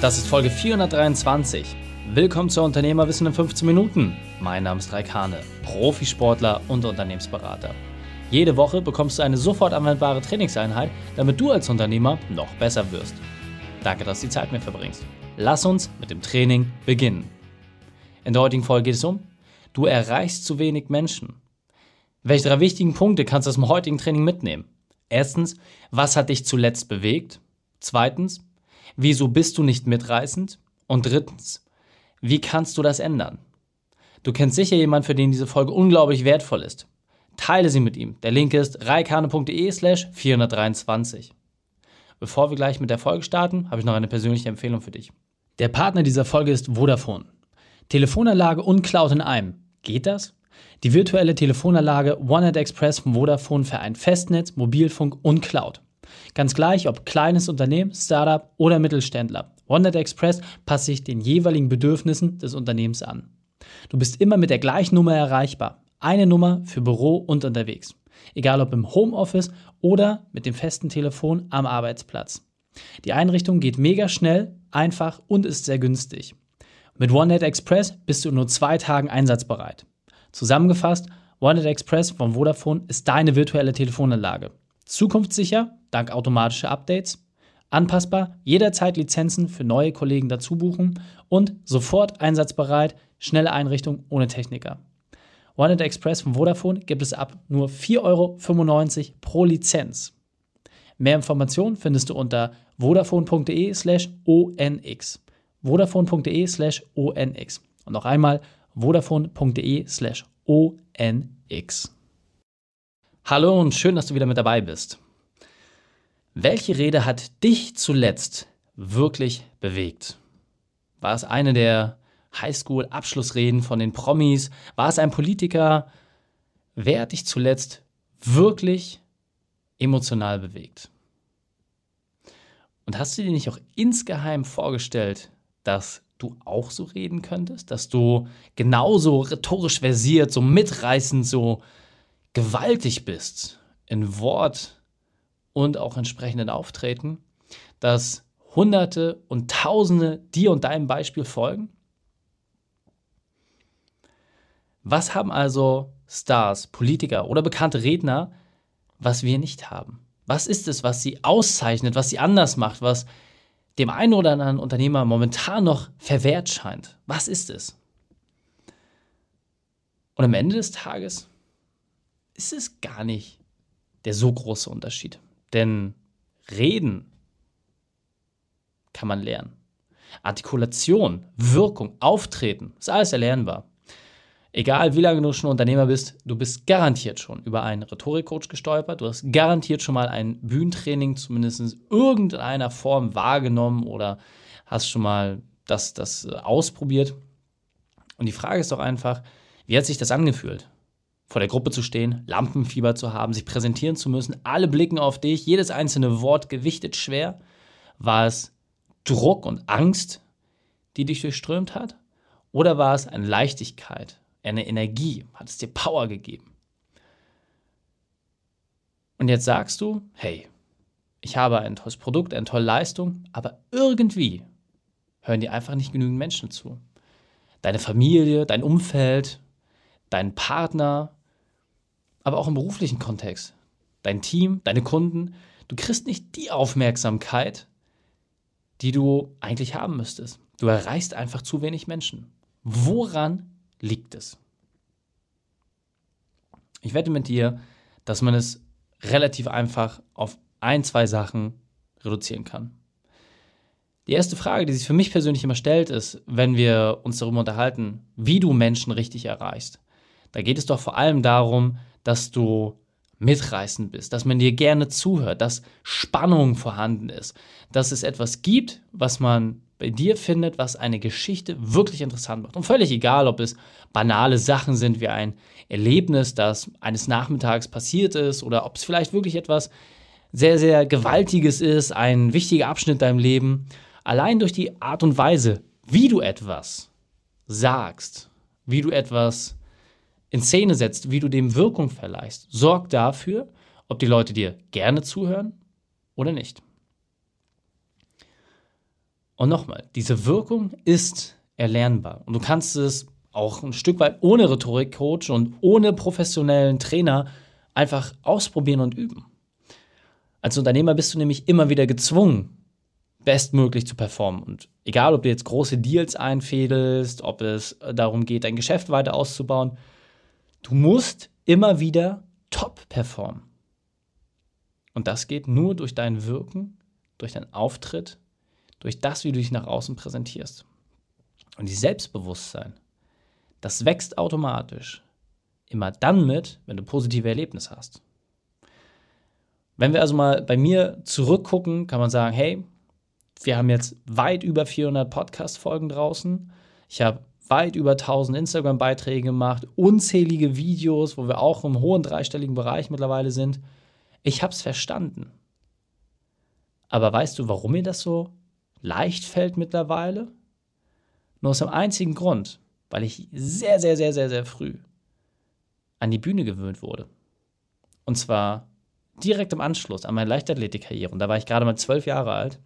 Das ist Folge 423. Willkommen zu Unternehmerwissen in 15 Minuten. Mein Name ist Raikane, Profisportler und Unternehmensberater. Jede Woche bekommst du eine sofort anwendbare Trainingseinheit, damit du als Unternehmer noch besser wirst. Danke, dass du die Zeit mit verbringst. Lass uns mit dem Training beginnen. In der heutigen Folge geht es um, du erreichst zu wenig Menschen. Welche drei wichtigen Punkte kannst du aus dem heutigen Training mitnehmen? Erstens, was hat dich zuletzt bewegt? Zweitens, Wieso bist du nicht mitreißend? Und drittens, wie kannst du das ändern? Du kennst sicher jemanden, für den diese Folge unglaublich wertvoll ist. Teile sie mit ihm. Der Link ist reikane.de slash 423. Bevor wir gleich mit der Folge starten, habe ich noch eine persönliche Empfehlung für dich. Der Partner dieser Folge ist Vodafone. Telefonanlage und Cloud in einem. Geht das? Die virtuelle Telefonanlage OneNet Express von Vodafone vereint Festnetz, Mobilfunk und Cloud. Ganz gleich, ob kleines Unternehmen, Startup oder Mittelständler. OneNet Express passt sich den jeweiligen Bedürfnissen des Unternehmens an. Du bist immer mit der gleichen Nummer erreichbar. Eine Nummer für Büro und unterwegs. Egal ob im Homeoffice oder mit dem festen Telefon am Arbeitsplatz. Die Einrichtung geht mega schnell, einfach und ist sehr günstig. Mit OneNet Express bist du in nur zwei Tagen einsatzbereit. Zusammengefasst, OneNet Express von Vodafone ist deine virtuelle Telefonanlage. Zukunftssicher, dank automatischer Updates, anpassbar, jederzeit Lizenzen für neue Kollegen dazu buchen und sofort einsatzbereit, schnelle Einrichtung ohne Techniker. OneNet Express von Vodafone gibt es ab nur 4,95 Euro pro Lizenz. Mehr Informationen findest du unter vodafone.de slash onx. vodafone.de slash onx. Und noch einmal vodafone.de slash onx. Hallo und schön, dass du wieder mit dabei bist. Welche Rede hat dich zuletzt wirklich bewegt? War es eine der Highschool-Abschlussreden von den Promis? War es ein Politiker? Wer hat dich zuletzt wirklich emotional bewegt? Und hast du dir nicht auch insgeheim vorgestellt, dass du auch so reden könntest? Dass du genauso rhetorisch versiert, so mitreißend, so gewaltig bist in Wort und auch entsprechenden Auftreten, dass Hunderte und Tausende dir und deinem Beispiel folgen? Was haben also Stars, Politiker oder bekannte Redner, was wir nicht haben? Was ist es, was sie auszeichnet, was sie anders macht, was dem einen oder anderen Unternehmer momentan noch verwehrt scheint? Was ist es? Und am Ende des Tages ist es gar nicht der so große Unterschied. Denn reden kann man lernen. Artikulation, Wirkung, Auftreten, ist alles erlernbar. Egal wie lange du schon Unternehmer bist, du bist garantiert schon über einen Rhetorikcoach gestolpert, du hast garantiert schon mal ein Bühnentraining zumindest in irgendeiner Form wahrgenommen oder hast schon mal das, das ausprobiert. Und die Frage ist doch einfach, wie hat sich das angefühlt? Vor der Gruppe zu stehen, Lampenfieber zu haben, sich präsentieren zu müssen, alle blicken auf dich, jedes einzelne Wort gewichtet schwer? War es Druck und Angst, die dich durchströmt hat? Oder war es eine Leichtigkeit, eine Energie? Hat es dir Power gegeben? Und jetzt sagst du, hey, ich habe ein tolles Produkt, eine tolle Leistung, aber irgendwie hören dir einfach nicht genügend Menschen zu. Deine Familie, dein Umfeld, dein Partner, aber auch im beruflichen Kontext. Dein Team, deine Kunden, du kriegst nicht die Aufmerksamkeit, die du eigentlich haben müsstest. Du erreichst einfach zu wenig Menschen. Woran liegt es? Ich wette mit dir, dass man es relativ einfach auf ein, zwei Sachen reduzieren kann. Die erste Frage, die sich für mich persönlich immer stellt, ist, wenn wir uns darüber unterhalten, wie du Menschen richtig erreichst. Da geht es doch vor allem darum, dass du mitreißend bist, dass man dir gerne zuhört, dass Spannung vorhanden ist, dass es etwas gibt, was man bei dir findet, was eine Geschichte wirklich interessant macht. Und völlig egal, ob es banale Sachen sind wie ein Erlebnis, das eines Nachmittags passiert ist, oder ob es vielleicht wirklich etwas sehr, sehr Gewaltiges ist, ein wichtiger Abschnitt deinem Leben. Allein durch die Art und Weise, wie du etwas sagst, wie du etwas in Szene setzt, wie du dem Wirkung verleihst, sorgt dafür, ob die Leute dir gerne zuhören oder nicht. Und nochmal, diese Wirkung ist erlernbar. Und du kannst es auch ein Stück weit ohne Rhetorikcoach und ohne professionellen Trainer einfach ausprobieren und üben. Als Unternehmer bist du nämlich immer wieder gezwungen, bestmöglich zu performen. Und egal, ob du jetzt große Deals einfädelst, ob es darum geht, dein Geschäft weiter auszubauen, du musst immer wieder top performen. Und das geht nur durch dein Wirken, durch deinen Auftritt, durch das, wie du dich nach außen präsentierst. Und die Selbstbewusstsein, das wächst automatisch. Immer dann mit, wenn du positive Erlebnisse hast. Wenn wir also mal bei mir zurückgucken, kann man sagen, hey, wir haben jetzt weit über 400 Podcast-Folgen draußen. Ich habe weit über 1000 Instagram-Beiträge gemacht, unzählige Videos, wo wir auch im hohen dreistelligen Bereich mittlerweile sind. Ich habe es verstanden. Aber weißt du, warum mir das so leicht fällt mittlerweile? Nur aus dem einzigen Grund, weil ich sehr, sehr, sehr, sehr, sehr früh an die Bühne gewöhnt wurde. Und zwar direkt im Anschluss an meine Leichtathletikkarriere. Und da war ich gerade mal zwölf Jahre alt,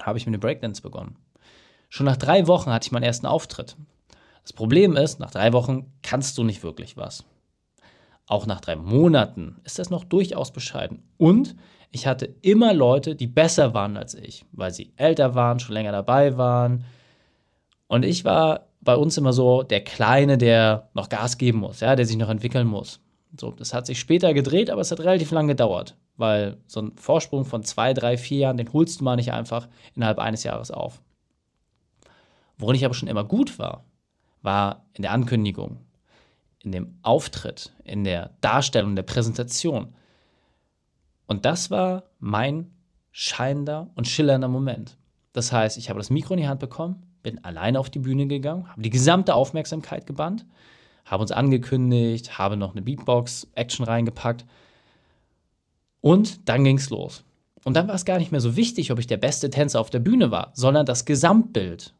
habe ich mit dem Breakdance begonnen. Schon nach drei Wochen hatte ich meinen ersten Auftritt. Das Problem ist, nach drei Wochen kannst du nicht wirklich was. Auch nach drei Monaten ist das noch durchaus bescheiden. Und ich hatte immer Leute, die besser waren als ich, weil sie älter waren, schon länger dabei waren. Und ich war bei uns immer so der Kleine, der noch Gas geben muss, ja, der sich noch entwickeln muss. So, das hat sich später gedreht, aber es hat relativ lange gedauert, weil so ein Vorsprung von zwei, drei, vier Jahren, den holst du mal nicht einfach innerhalb eines Jahres auf. Worin ich aber schon immer gut war, war in der Ankündigung, in dem Auftritt, in der Darstellung, der Präsentation. Und das war mein scheinender und schillernder Moment. Das heißt, ich habe das Mikro in die Hand bekommen, bin alleine auf die Bühne gegangen, habe die gesamte Aufmerksamkeit gebannt, habe uns angekündigt, habe noch eine Beatbox-Action reingepackt und dann ging es los. Und dann war es gar nicht mehr so wichtig, ob ich der beste Tänzer auf der Bühne war, sondern das Gesamtbild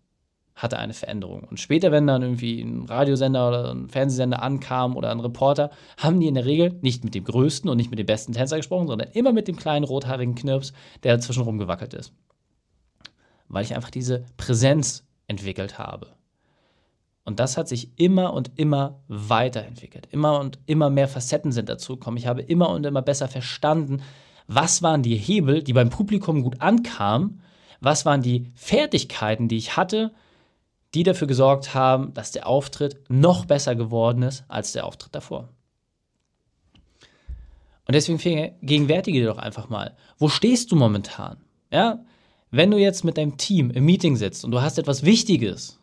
hatte eine Veränderung. Und später, wenn dann irgendwie ein Radiosender oder ein Fernsehsender ankam oder ein Reporter, haben die in der Regel nicht mit dem größten und nicht mit dem besten Tänzer gesprochen, sondern immer mit dem kleinen rothaarigen Knirps, der dazwischen rumgewackelt ist. Weil ich einfach diese Präsenz entwickelt habe. Und das hat sich immer und immer weiterentwickelt. Immer und immer mehr Facetten sind dazugekommen. Ich habe immer und immer besser verstanden, was waren die Hebel, die beim Publikum gut ankamen, was waren die Fertigkeiten, die ich hatte, die dafür gesorgt haben, dass der Auftritt noch besser geworden ist als der Auftritt davor. Und deswegen gegenwärtige dir doch einfach mal, wo stehst du momentan? Ja, wenn du jetzt mit deinem Team im Meeting sitzt und du hast etwas Wichtiges,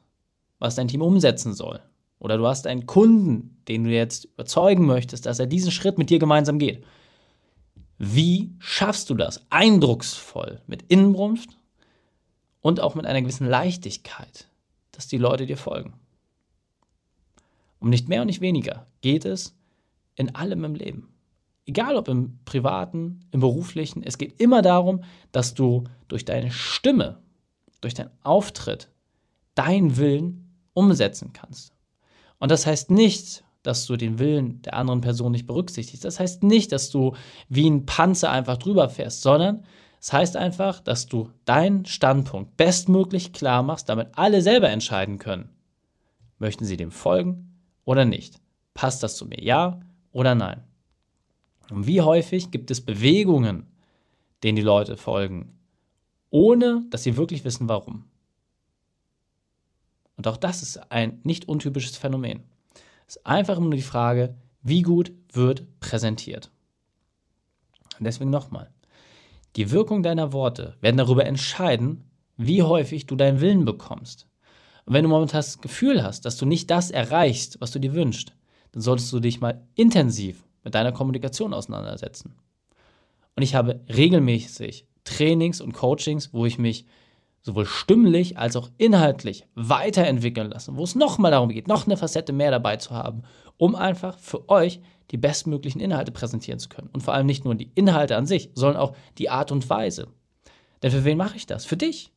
was dein Team umsetzen soll, oder du hast einen Kunden, den du jetzt überzeugen möchtest, dass er diesen Schritt mit dir gemeinsam geht, wie schaffst du das eindrucksvoll mit Innenbrunft und auch mit einer gewissen Leichtigkeit? Dass die Leute dir folgen. Um nicht mehr und nicht weniger geht es in allem im Leben. Egal ob im privaten, im beruflichen, es geht immer darum, dass du durch deine Stimme, durch deinen Auftritt, deinen Willen umsetzen kannst. Und das heißt nicht, dass du den Willen der anderen Person nicht berücksichtigst. Das heißt nicht, dass du wie ein Panzer einfach drüber fährst, sondern das heißt einfach, dass du deinen Standpunkt bestmöglich klar machst, damit alle selber entscheiden können. Möchten sie dem folgen oder nicht? Passt das zu mir, ja oder nein? Und wie häufig gibt es Bewegungen, denen die Leute folgen, ohne dass sie wirklich wissen, warum? Und auch das ist ein nicht untypisches Phänomen. Es ist einfach nur die Frage, wie gut wird präsentiert. Und deswegen nochmal. Die Wirkung deiner Worte werden darüber entscheiden, wie häufig du deinen Willen bekommst. Und wenn du momentan das Gefühl hast, dass du nicht das erreichst, was du dir wünschst, dann solltest du dich mal intensiv mit deiner Kommunikation auseinandersetzen. Und ich habe regelmäßig Trainings und Coachings, wo ich mich sowohl stimmlich als auch inhaltlich weiterentwickeln lasse, wo es nochmal darum geht, noch eine Facette mehr dabei zu haben, um einfach für euch die bestmöglichen Inhalte präsentieren zu können. Und vor allem nicht nur die Inhalte an sich, sondern auch die Art und Weise. Denn für wen mache ich das? Für dich.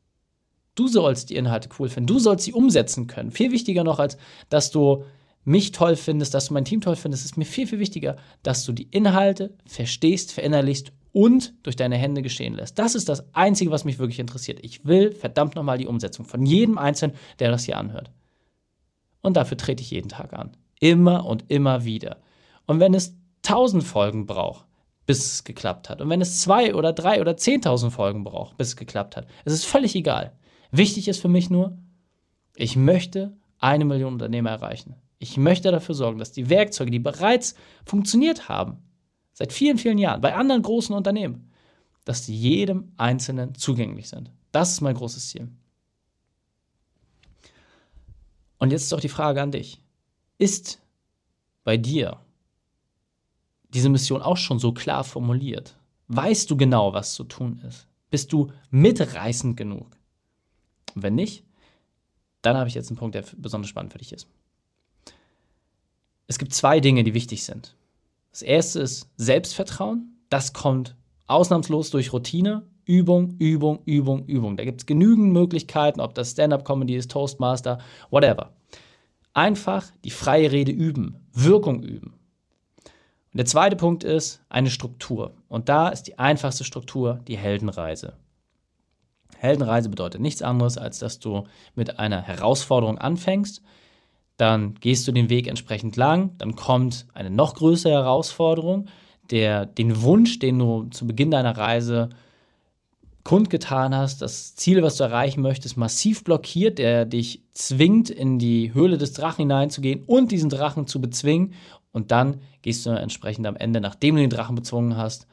Du sollst die Inhalte cool finden. Du sollst sie umsetzen können. Viel wichtiger noch, als dass du mich toll findest, dass du mein Team toll findest, ist mir viel, viel wichtiger, dass du die Inhalte verstehst, verinnerlichst und durch deine Hände geschehen lässt. Das ist das Einzige, was mich wirklich interessiert. Ich will verdammt nochmal die Umsetzung von jedem Einzelnen, der das hier anhört. Und dafür trete ich jeden Tag an. Immer und immer wieder. Und wenn es tausend Folgen braucht, bis es geklappt hat. Und wenn es zwei oder drei oder zehntausend Folgen braucht, bis es geklappt hat, es ist völlig egal. Wichtig ist für mich nur, ich möchte eine Million Unternehmer erreichen. Ich möchte dafür sorgen, dass die Werkzeuge, die bereits funktioniert haben, seit vielen, vielen Jahren, bei anderen großen Unternehmen, dass die jedem Einzelnen zugänglich sind. Das ist mein großes Ziel. Und jetzt ist auch die Frage an dich. Ist bei dir diese Mission auch schon so klar formuliert? Weißt du genau, was zu tun ist? Bist du mitreißend genug? Und wenn nicht, dann habe ich jetzt einen Punkt, der besonders spannend für dich ist. Es gibt zwei Dinge, die wichtig sind. Das erste ist Selbstvertrauen. Das kommt ausnahmslos durch Routine, Übung, Übung, Übung, Übung. Da gibt es genügend Möglichkeiten, ob das Stand-up-Comedy ist, Toastmaster, whatever. Einfach die freie Rede üben, Wirkung üben. Und der zweite Punkt ist eine Struktur. Und da ist die einfachste Struktur die Heldenreise. Heldenreise bedeutet nichts anderes, als dass du mit einer Herausforderung anfängst, dann gehst du den Weg entsprechend lang, dann kommt eine noch größere Herausforderung, der den Wunsch, den du zu Beginn deiner Reise kundgetan hast, das Ziel, was du erreichen möchtest, massiv blockiert, der dich zwingt, in die Höhle des Drachen hineinzugehen und diesen Drachen zu bezwingen. Und dann gehst du entsprechend am Ende, nachdem du den Drachen bezwungen hast,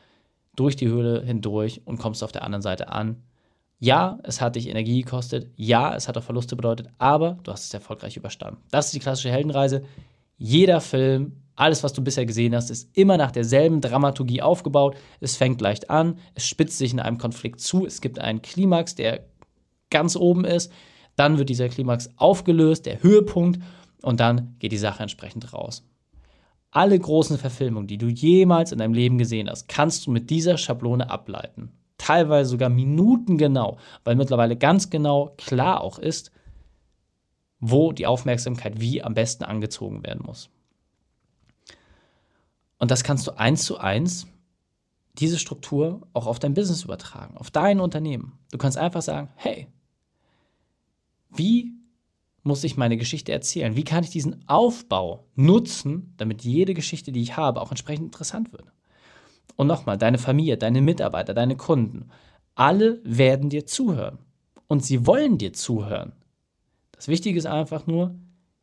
durch die Höhle hindurch und kommst auf der anderen Seite an. Ja, es hat dich Energie gekostet. Ja, es hat auch Verluste bedeutet, aber du hast es erfolgreich überstanden. Das ist die klassische Heldenreise. Jeder Film, alles, was du bisher gesehen hast, ist immer nach derselben Dramaturgie aufgebaut. Es fängt leicht an, es spitzt sich in einem Konflikt zu, es gibt einen Klimax, der ganz oben ist. Dann wird dieser Klimax aufgelöst, der Höhepunkt, und dann geht die Sache entsprechend raus. Alle großen Verfilmungen, die du jemals in deinem Leben gesehen hast, kannst du mit dieser Schablone ableiten. Teilweise sogar minutengenau, weil mittlerweile ganz genau klar auch ist, wo die Aufmerksamkeit wie am besten angezogen werden muss. Und das kannst du eins zu eins, diese Struktur, auch auf dein Business übertragen, auf dein Unternehmen. Du kannst einfach sagen, hey, wie muss ich meine Geschichte erzählen? Wie kann ich diesen Aufbau nutzen, damit jede Geschichte, die ich habe, auch entsprechend interessant wird? Und nochmal, deine Familie, deine Mitarbeiter, deine Kunden, alle werden dir zuhören. Und sie wollen dir zuhören. Das Wichtige ist einfach nur,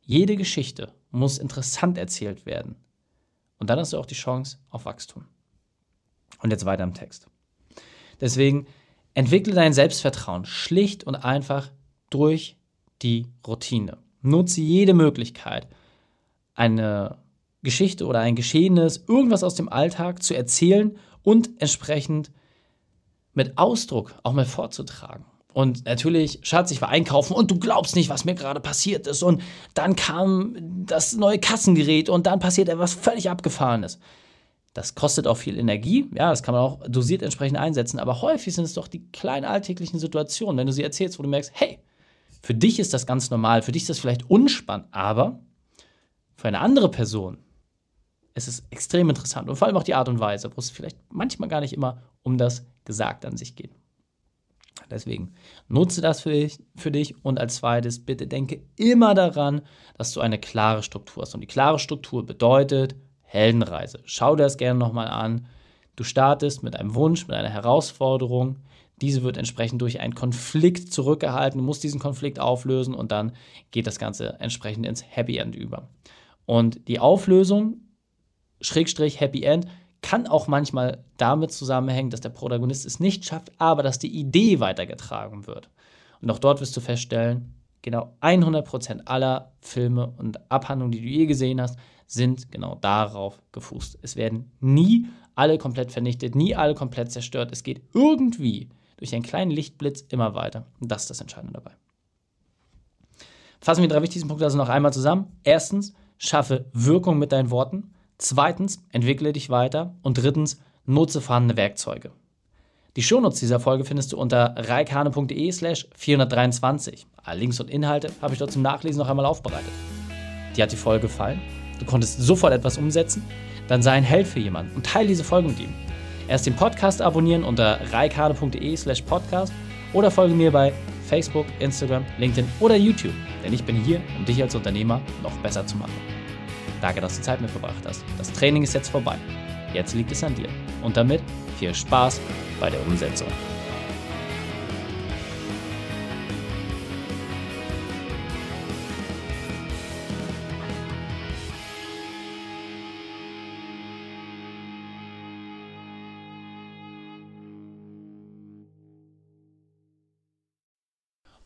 jede Geschichte muss interessant erzählt werden. Und dann hast du auch die Chance auf Wachstum. Und jetzt weiter im Text. Deswegen entwickle dein Selbstvertrauen schlicht und einfach durch die Routine. Nutze jede Möglichkeit, eine Geschichte oder ein Geschehenes, irgendwas aus dem Alltag zu erzählen und entsprechend mit Ausdruck auch mal vorzutragen. Und natürlich, Schatz, ich war einkaufen und du glaubst nicht, was mir gerade passiert ist. Und dann kam das neue Kassengerät und dann passiert etwas völlig Abgefahrenes. Das kostet auch viel Energie, ja, das kann man auch dosiert entsprechend einsetzen, aber häufig sind es doch die kleinen alltäglichen Situationen, wenn du sie erzählst, wo du merkst, hey, für dich ist das ganz normal, für dich ist das vielleicht unspannend, aber für eine andere Person ist es extrem interessant und vor allem auch die Art und Weise, wo es vielleicht manchmal gar nicht immer um das Gesagte an sich geht. Deswegen nutze das für dich, für dich und als zweites bitte denke immer daran, dass du eine klare Struktur hast. Und die klare Struktur bedeutet Heldenreise. Schau dir das gerne nochmal an. Du startest mit einem Wunsch, mit einer Herausforderung. Diese wird entsprechend durch einen Konflikt zurückgehalten. Du musst diesen Konflikt auflösen und dann geht das Ganze entsprechend ins Happy End über. Und die Auflösung, Schrägstrich Happy End, kann auch manchmal damit zusammenhängen, dass der Protagonist es nicht schafft, aber dass die Idee weitergetragen wird. Und auch dort wirst du feststellen, genau 100% aller Filme und Abhandlungen, die du je gesehen hast, sind genau darauf gefußt. Es werden nie alle komplett vernichtet, nie alle komplett zerstört. Es geht irgendwie durch einen kleinen Lichtblitz immer weiter. Und das ist das Entscheidende dabei. Fassen wir die drei wichtigsten Punkte also noch einmal zusammen. Erstens, schaffe Wirkung mit deinen Worten. Zweitens, entwickle dich weiter. Und drittens, nutze vorhandene Werkzeuge. Die Shownotes dieser Folge findest du unter reikane.de slash 423. Alle Links und Inhalte habe ich dort zum Nachlesen noch einmal aufbereitet. Dir hat die Folge gefallen? Du konntest sofort etwas umsetzen? Dann sei ein Held für jemanden und teile diese Folge mit ihm. Erst den Podcast abonnieren unter reikane.de slash podcast oder folge mir bei Facebook, Instagram, LinkedIn oder YouTube, denn ich bin hier, um dich als Unternehmer noch besser zu machen. Danke, dass du Zeit mit verbracht hast. Das Training ist jetzt vorbei. Jetzt liegt es an dir. Und damit viel Spaß bei der Umsetzung.